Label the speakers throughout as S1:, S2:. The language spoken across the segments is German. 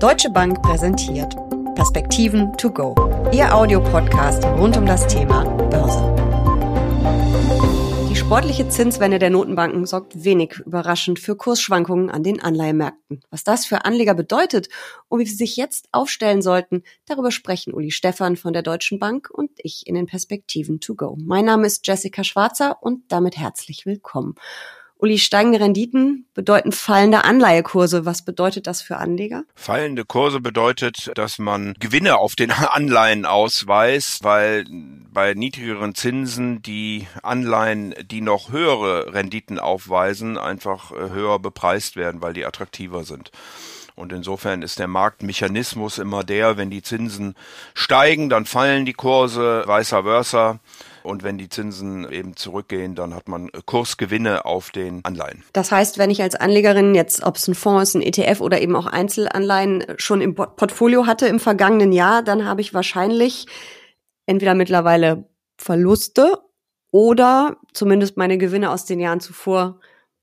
S1: Deutsche Bank präsentiert Perspektiven to go. Ihr Audiopodcast rund um das Thema Börse. Die sportliche Zinswende der Notenbanken sorgt wenig überraschend für Kursschwankungen an den Anleihemärkten. Was das für Anleger bedeutet und wie sie sich jetzt aufstellen sollten, darüber sprechen Uli Stephan von der Deutschen Bank und ich in den Perspektiven to go. Mein Name ist Jessica Schwarzer und damit herzlich willkommen. Uli, steigende Renditen bedeuten fallende Anleihekurse. Was bedeutet das für Anleger?
S2: Fallende Kurse bedeutet, dass man Gewinne auf den Anleihen ausweist, weil bei niedrigeren Zinsen die Anleihen, die noch höhere Renditen aufweisen, einfach äh, höher bepreist werden, weil die attraktiver sind. Und insofern ist der Marktmechanismus immer der, wenn die Zinsen steigen, dann fallen die Kurse, vice versa. Und wenn die Zinsen eben zurückgehen, dann hat man Kursgewinne auf den Anleihen.
S1: Das heißt, wenn ich als Anlegerin jetzt, ob es ein Fonds ist, ein ETF oder eben auch Einzelanleihen schon im Portfolio hatte im vergangenen Jahr, dann habe ich wahrscheinlich entweder mittlerweile Verluste oder zumindest meine Gewinne aus den Jahren zuvor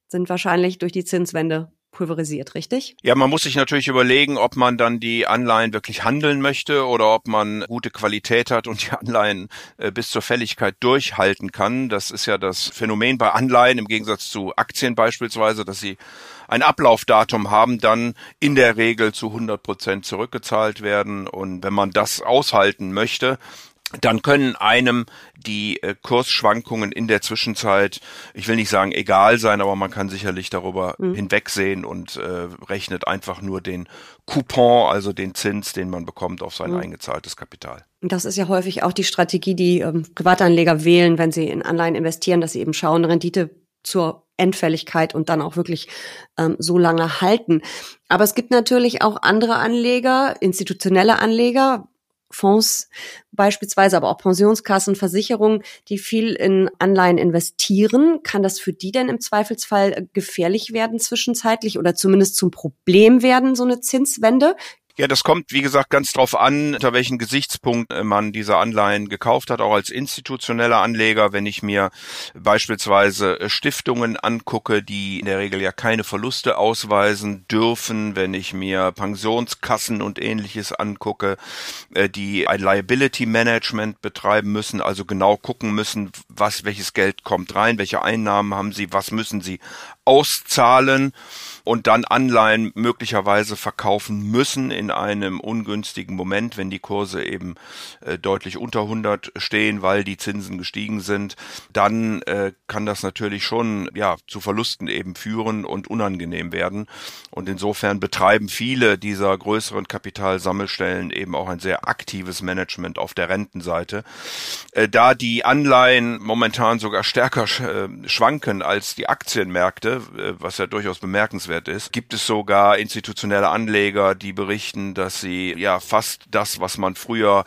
S1: sind wahrscheinlich durch die Zinswende pulverisiert, richtig?
S2: Ja, man muss sich natürlich überlegen, ob man dann die Anleihen wirklich handeln möchte oder ob man gute Qualität hat und die Anleihen äh, bis zur Fälligkeit durchhalten kann. Das ist ja das Phänomen bei Anleihen im Gegensatz zu Aktien beispielsweise, dass sie ein Ablaufdatum haben, dann in der Regel zu 100 Prozent zurückgezahlt werden. Und wenn man das aushalten möchte, dann können einem die äh, Kursschwankungen in der Zwischenzeit, ich will nicht sagen egal sein, aber man kann sicherlich darüber mhm. hinwegsehen und äh, rechnet einfach nur den Coupon, also den Zins, den man bekommt auf sein mhm. eingezahltes Kapital.
S1: Das ist ja häufig auch die Strategie, die ähm, Privatanleger wählen, wenn sie in Anleihen investieren, dass sie eben schauen, Rendite zur Endfälligkeit und dann auch wirklich ähm, so lange halten. Aber es gibt natürlich auch andere Anleger, institutionelle Anleger, Fonds beispielsweise, aber auch Pensionskassen, Versicherungen, die viel in Anleihen investieren. Kann das für die denn im Zweifelsfall gefährlich werden zwischenzeitlich oder zumindest zum Problem werden, so eine Zinswende?
S2: Ja, das kommt, wie gesagt, ganz drauf an, unter welchen Gesichtspunkt äh, man diese Anleihen gekauft hat, auch als institutioneller Anleger. Wenn ich mir beispielsweise äh, Stiftungen angucke, die in der Regel ja keine Verluste ausweisen dürfen, wenn ich mir Pensionskassen und ähnliches angucke, äh, die ein Liability Management betreiben müssen, also genau gucken müssen, was, welches Geld kommt rein, welche Einnahmen haben sie, was müssen sie auszahlen und dann Anleihen möglicherweise verkaufen müssen in einem ungünstigen Moment, wenn die Kurse eben äh, deutlich unter 100 stehen, weil die Zinsen gestiegen sind, dann äh, kann das natürlich schon ja zu Verlusten eben führen und unangenehm werden. Und insofern betreiben viele dieser größeren Kapitalsammelstellen eben auch ein sehr aktives Management auf der Rentenseite. Äh, da die Anleihen momentan sogar stärker äh, schwanken als die Aktienmärkte, äh, was ja durchaus bemerkenswert wert ist, gibt es sogar institutionelle Anleger, die berichten, dass sie ja fast das, was man früher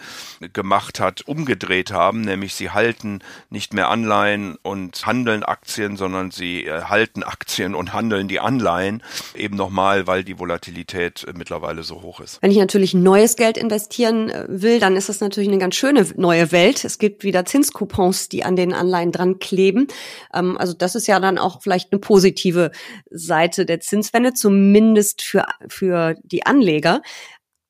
S2: gemacht hat, umgedreht haben, nämlich sie halten nicht mehr Anleihen und handeln Aktien, sondern sie äh, halten Aktien und handeln die Anleihen eben nochmal, weil die Volatilität äh, mittlerweile so hoch ist.
S1: Wenn ich natürlich neues Geld investieren äh, will, dann ist das natürlich eine ganz schöne neue Welt. Es gibt wieder Zinscoupons, die an den Anleihen dran kleben. Ähm, also das ist ja dann auch vielleicht eine positive Seite der Zins Zinswende, zumindest für, für die Anleger.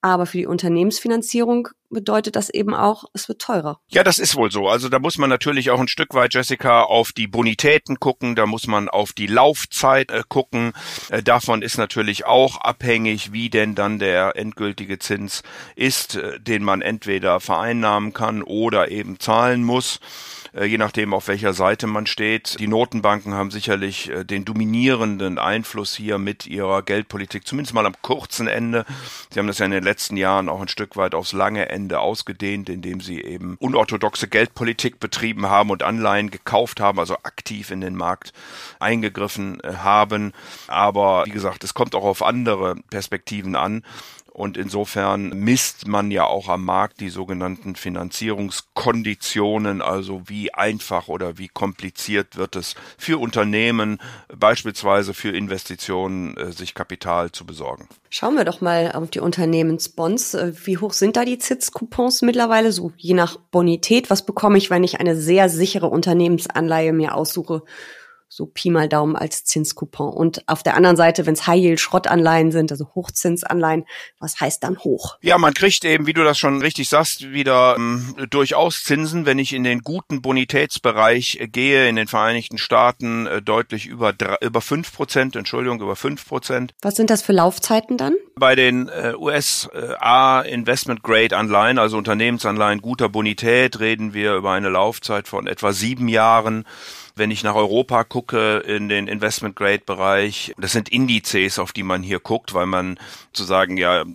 S1: Aber für die Unternehmensfinanzierung bedeutet das eben auch, es wird teurer.
S2: Ja, das ist wohl so. Also da muss man natürlich auch ein Stück weit, Jessica, auf die Bonitäten gucken, da muss man auf die Laufzeit äh, gucken. Äh, davon ist natürlich auch abhängig, wie denn dann der endgültige Zins ist, äh, den man entweder vereinnahmen kann oder eben zahlen muss. Äh, je nachdem, auf welcher Seite man steht. Die Notenbanken haben sicherlich äh, den dominierenden Einfluss hier mit ihrer Geldpolitik, zumindest mal am kurzen Ende. Sie haben das ja in den letzten Jahren auch ein Stück weit aufs lange Ende ausgedehnt, indem sie eben unorthodoxe Geldpolitik betrieben haben und Anleihen gekauft haben, also aktiv in den Markt eingegriffen äh, haben. Aber wie gesagt, es kommt auch auf andere Perspektiven an. Und insofern misst man ja auch am Markt die sogenannten Finanzierungskonditionen, also wie einfach oder wie kompliziert wird es für Unternehmen, beispielsweise für Investitionen, äh, sich Kapital zu besorgen.
S1: Schauen wir doch mal auf die Unternehmensbonds. Äh, wie hoch sind da die Zinscoupons mittlerweile? So je nach Bonität. Was bekomme ich, wenn ich eine sehr sichere Unternehmensanleihe mir aussuche? So Pi mal Daumen als Zinscoupon. Und auf der anderen Seite, wenn es High-Yield-Schrottanleihen sind, also Hochzinsanleihen, was heißt dann hoch?
S2: Ja, man kriegt eben, wie du das schon richtig sagst, wieder ähm, durchaus Zinsen, wenn ich in den guten Bonitätsbereich äh, gehe, in den Vereinigten Staaten äh, deutlich über drei, über fünf Prozent, Entschuldigung, über fünf Prozent.
S1: Was sind das für Laufzeiten dann?
S2: Bei den äh, USA Investment Grade Anleihen, also Unternehmensanleihen guter Bonität, reden wir über eine Laufzeit von etwa sieben Jahren. Wenn ich nach Europa gucke, in den Investment Grade Bereich, das sind Indizes, auf die man hier guckt, weil man zu sagen, ja,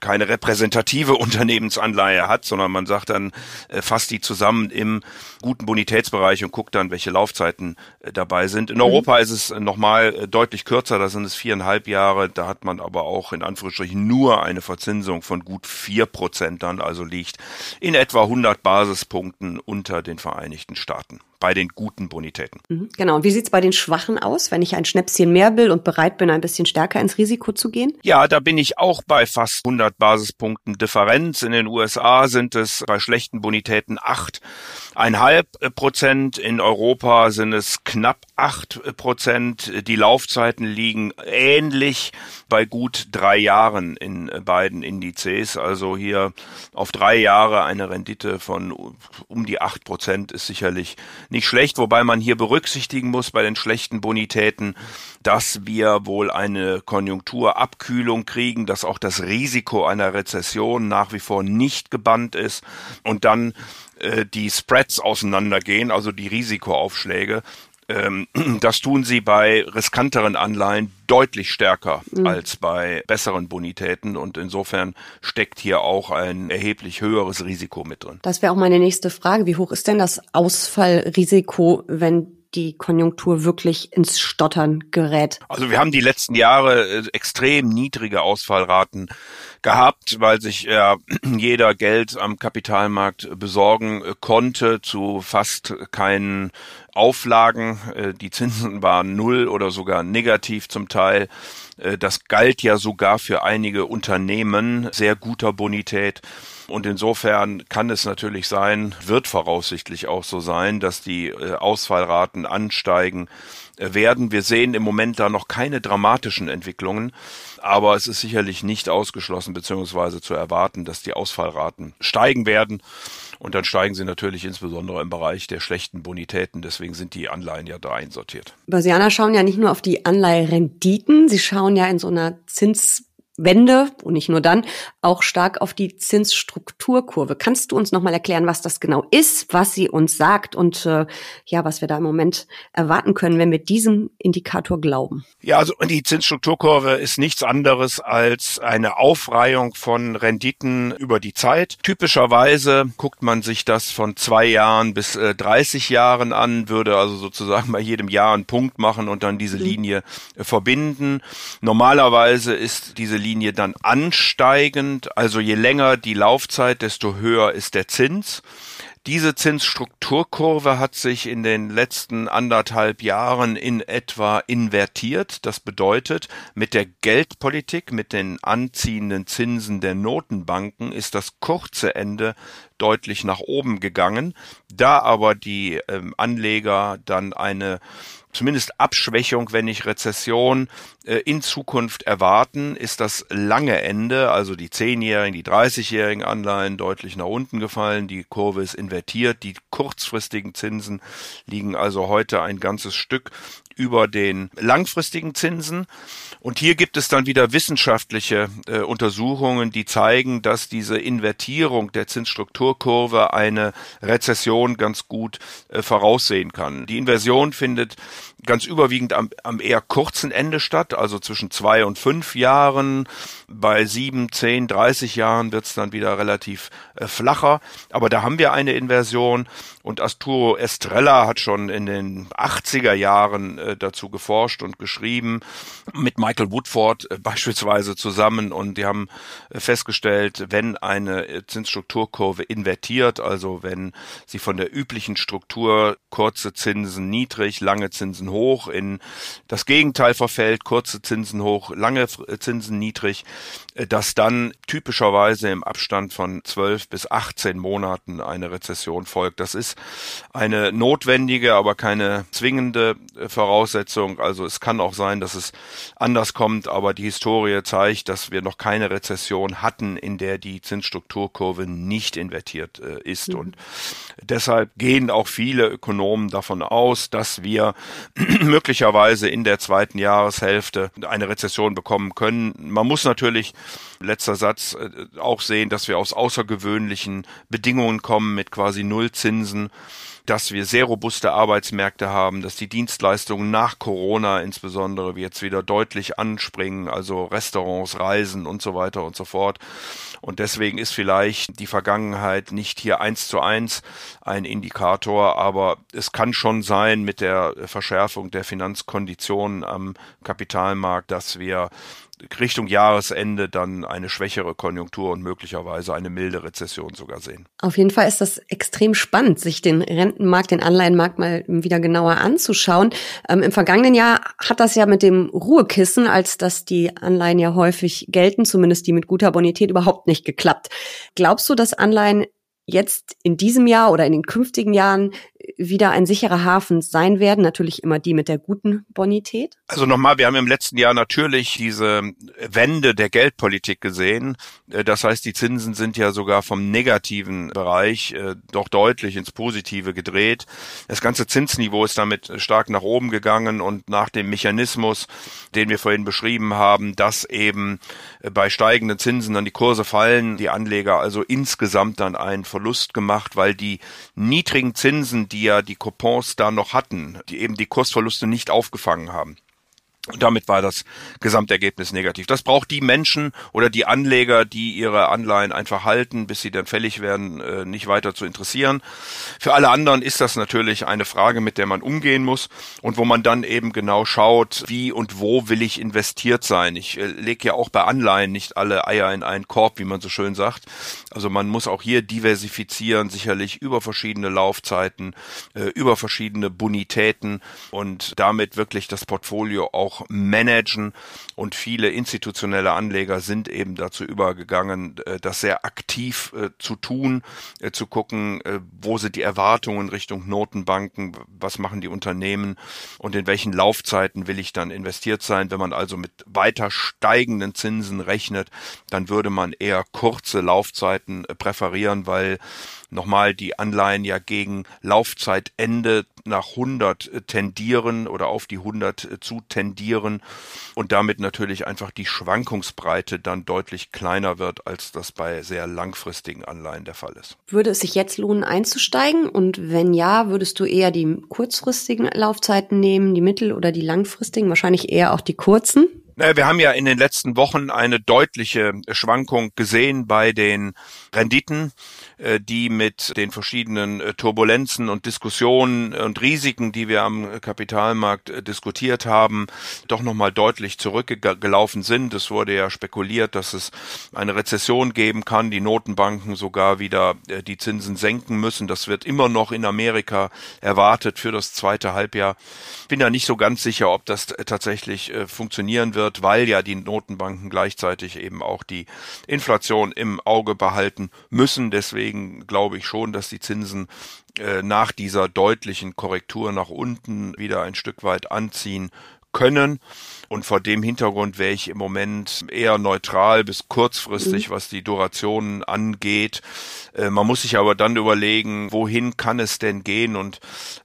S2: keine repräsentative Unternehmensanleihe hat, sondern man sagt dann, äh, fasst die zusammen im guten Bonitätsbereich und guckt dann, welche Laufzeiten äh, dabei sind. In mhm. Europa ist es nochmal äh, deutlich kürzer, da sind es viereinhalb Jahre, da hat man aber auch in Anführungsstrichen nur eine Verzinsung von gut vier Prozent dann, also liegt in etwa 100 Basispunkten unter den Vereinigten Staaten bei den guten Bonitäten.
S1: Mhm, genau. Und wie sieht's bei den schwachen aus, wenn ich ein Schnäpschen mehr will und bereit bin, ein bisschen stärker ins Risiko zu gehen?
S2: Ja, da bin ich auch bei fast 100 Basispunkten Differenz. In den USA sind es bei schlechten Bonitäten acht einhalb Prozent. In Europa sind es knapp acht Prozent. Die Laufzeiten liegen ähnlich bei gut drei Jahren in beiden Indizes. Also hier auf drei Jahre eine Rendite von um die acht Prozent ist sicherlich nicht schlecht, wobei man hier berücksichtigen muss bei den schlechten Bonitäten, dass wir wohl eine Konjunkturabkühlung kriegen, dass auch das Risiko einer Rezession nach wie vor nicht gebannt ist und dann äh, die Spreads auseinandergehen, also die Risikoaufschläge. Ähm, das tun sie bei riskanteren Anleihen deutlich stärker mhm. als bei besseren Bonitäten und insofern steckt hier auch ein erheblich höheres Risiko mit drin.
S1: Das wäre auch meine nächste Frage. Wie hoch ist denn das Ausfallrisiko, wenn die Konjunktur wirklich ins Stottern gerät?
S2: Also wir haben die letzten Jahre äh, extrem niedrige Ausfallraten gehabt, weil sich ja jeder Geld am Kapitalmarkt besorgen äh, konnte zu fast keinen Auflagen. Äh, die Zinsen waren null oder sogar negativ zum Teil. Das galt ja sogar für einige Unternehmen sehr guter Bonität. Und insofern kann es natürlich sein, wird voraussichtlich auch so sein, dass die äh, Ausfallraten ansteigen äh, werden. Wir sehen im Moment da noch keine dramatischen Entwicklungen, aber es ist sicherlich nicht ausgeschlossen bzw. zu erwarten, dass die Ausfallraten steigen werden. Und dann steigen sie natürlich insbesondere im Bereich der schlechten Bonitäten. Deswegen sind die Anleihen ja da einsortiert.
S1: Börsianer schauen ja nicht nur auf die Anleiherenditen, sie schauen ja in so einer Zins Wende und nicht nur dann auch stark auf die Zinsstrukturkurve. Kannst du uns nochmal erklären, was das genau ist, was sie uns sagt und äh, ja, was wir da im Moment erwarten können, wenn wir diesem Indikator glauben?
S2: Ja, also die Zinsstrukturkurve ist nichts anderes als eine Aufreihung von Renditen über die Zeit. Typischerweise guckt man sich das von zwei Jahren bis äh, 30 Jahren an, würde also sozusagen bei jedem Jahr einen Punkt machen und dann diese mhm. Linie äh, verbinden. Normalerweise ist diese Linie Linie dann ansteigend, also je länger die Laufzeit, desto höher ist der Zins. Diese Zinsstrukturkurve hat sich in den letzten anderthalb Jahren in etwa invertiert. Das bedeutet, mit der Geldpolitik, mit den anziehenden Zinsen der Notenbanken ist das kurze Ende deutlich nach oben gegangen. Da aber die ähm, Anleger dann eine zumindest Abschwächung, wenn nicht Rezession äh, in Zukunft erwarten, ist das lange Ende, also die zehnjährigen, die 30-jährigen Anleihen deutlich nach unten gefallen, die Kurve ist invertiert, die kurzfristigen Zinsen liegen also heute ein ganzes Stück über den langfristigen Zinsen. Und hier gibt es dann wieder wissenschaftliche äh, Untersuchungen, die zeigen, dass diese Invertierung der Zinsstrukturkurve eine Rezession ganz gut äh, voraussehen kann. Die Inversion findet ganz überwiegend am, am eher kurzen Ende statt, also zwischen zwei und fünf Jahren. Bei sieben, zehn, dreißig Jahren wird es dann wieder relativ äh, flacher. Aber da haben wir eine Inversion und Asturo Estrella hat schon in den 80er Jahren äh, dazu geforscht und geschrieben, mit Michael Woodford äh, beispielsweise zusammen und die haben äh, festgestellt, wenn eine äh, Zinsstrukturkurve invertiert, also wenn sie von der üblichen Struktur kurze Zinsen niedrig, lange Zinsen Zinsen hoch, in das Gegenteil verfällt, kurze Zinsen hoch, lange Zinsen niedrig, äh, dass dann typischerweise im Abstand von 12 bis 18 Monaten eine Rezession folgt. Das ist eine notwendige, aber keine zwingende äh, Voraussetzung. Also es kann auch sein, dass es anders kommt, aber die Historie zeigt, dass wir noch keine Rezession hatten, in der die Zinsstrukturkurve nicht invertiert äh, ist. Mhm. Und deshalb gehen auch viele Ökonomen davon aus, dass wir möglicherweise in der zweiten Jahreshälfte eine Rezession bekommen können. Man muss natürlich letzter Satz äh, auch sehen, dass wir aus außergewöhnlichen Bedingungen kommen mit quasi Nullzinsen dass wir sehr robuste Arbeitsmärkte haben, dass die Dienstleistungen nach Corona insbesondere jetzt wieder deutlich anspringen, also Restaurants, Reisen und so weiter und so fort. Und deswegen ist vielleicht die Vergangenheit nicht hier eins zu eins ein Indikator, aber es kann schon sein mit der Verschärfung der Finanzkonditionen am Kapitalmarkt, dass wir Richtung Jahresende dann eine schwächere Konjunktur und möglicherweise eine milde Rezession sogar sehen.
S1: Auf jeden Fall ist das extrem spannend, sich den Rentenmarkt, den Anleihenmarkt mal wieder genauer anzuschauen. Ähm, Im vergangenen Jahr hat das ja mit dem Ruhekissen, als dass die Anleihen ja häufig gelten, zumindest die mit guter Bonität, überhaupt nicht geklappt. Glaubst du, dass Anleihen jetzt in diesem Jahr oder in den künftigen Jahren wieder ein sicherer Hafen sein werden. Natürlich immer die mit der guten Bonität.
S2: Also nochmal, wir haben im letzten Jahr natürlich diese Wende der Geldpolitik gesehen. Äh, das heißt, die Zinsen sind ja sogar vom negativen Bereich äh, doch deutlich ins Positive gedreht. Das ganze Zinsniveau ist damit stark nach oben gegangen und nach dem Mechanismus, den wir vorhin beschrieben haben, dass eben äh, bei steigenden Zinsen dann die Kurse fallen, die Anleger also insgesamt dann einen Verlust gemacht, weil die niedrigen Zinsen, die ja die Coupons da noch hatten, die eben die Kursverluste nicht aufgefangen haben. Und damit war das Gesamtergebnis negativ. Das braucht die Menschen oder die Anleger, die ihre Anleihen einfach halten, bis sie dann fällig werden, äh, nicht weiter zu interessieren. Für alle anderen ist das natürlich eine Frage, mit der man umgehen muss und wo man dann eben genau schaut, wie und wo will ich investiert sein. Ich äh, lege ja auch bei Anleihen nicht alle Eier in einen Korb, wie man so schön sagt. Also man muss auch hier diversifizieren, sicherlich über verschiedene Laufzeiten, äh, über verschiedene Bonitäten und damit wirklich das Portfolio auch managen. Und viele institutionelle Anleger sind eben dazu übergegangen, äh, das sehr aktiv äh, zu tun, äh, zu gucken, wo sind die Erwartungen Richtung Notenbanken, was machen die Unternehmen und in welchen Laufzeiten will ich dann investiert sein. Wenn man also mit weiter steigenden Zinsen rechnet, dann würde man eher kurze Laufzeiten präferieren, weil nochmal die Anleihen ja gegen Laufzeitende nach 100 tendieren oder auf die 100 zu tendieren und damit natürlich einfach die Schwankungsbreite dann deutlich kleiner wird, als das bei sehr langfristigen Anleihen der Fall ist.
S1: Würde es sich jetzt lohnen einzusteigen und wenn ja, würdest du eher die kurzfristigen Laufzeiten nehmen, die mittel- oder die langfristigen, wahrscheinlich eher auch die kurzen?
S2: Wir haben ja in den letzten Wochen eine deutliche Schwankung gesehen bei den Renditen, äh, die mit den verschiedenen äh, Turbulenzen und Diskussionen und Risiken, die wir am Kapitalmarkt äh, diskutiert haben, doch nochmal deutlich zurückgelaufen sind. Es wurde ja spekuliert, dass es eine Rezession geben kann, die Notenbanken sogar wieder die Zinsen senken müssen. Das wird immer noch in Amerika erwartet für das zweite Halbjahr. Bin da nicht so ganz sicher, ob das tatsächlich funktionieren wird wird, weil ja die Notenbanken gleichzeitig eben auch die Inflation im Auge behalten müssen. Deswegen glaube ich schon, dass die Zinsen äh, nach dieser deutlichen Korrektur nach unten wieder ein Stück weit anziehen können. Und vor dem Hintergrund wäre ich im Moment eher neutral bis kurzfristig, mhm. was die Durationen angeht. Äh, man muss sich aber dann überlegen, wohin kann es denn gehen? Und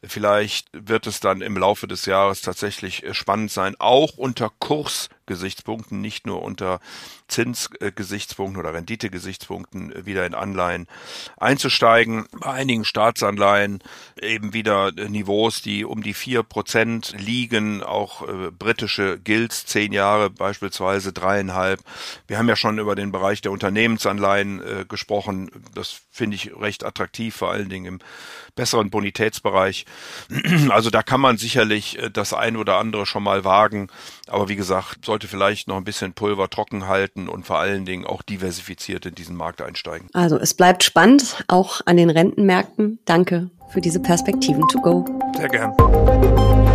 S2: vielleicht wird es dann im Laufe des Jahres tatsächlich äh, spannend sein, auch unter Kurs Gesichtspunkten, nicht nur unter Zinsgesichtspunkten oder Renditegesichtspunkten wieder in Anleihen einzusteigen. Bei einigen Staatsanleihen eben wieder Niveaus, die um die vier Prozent liegen, auch äh, britische Gilts zehn Jahre beispielsweise dreieinhalb. Wir haben ja schon über den Bereich der Unternehmensanleihen äh, gesprochen. Das finde ich recht attraktiv, vor allen Dingen im besseren Bonitätsbereich. Also da kann man sicherlich äh, das ein oder andere schon mal wagen. Aber wie gesagt, sollte vielleicht noch ein bisschen Pulver trocken halten und vor allen Dingen auch diversifiziert in diesen Markt einsteigen.
S1: Also es bleibt spannend, auch an den Rentenmärkten. Danke für diese Perspektiven to go.
S2: Sehr gern.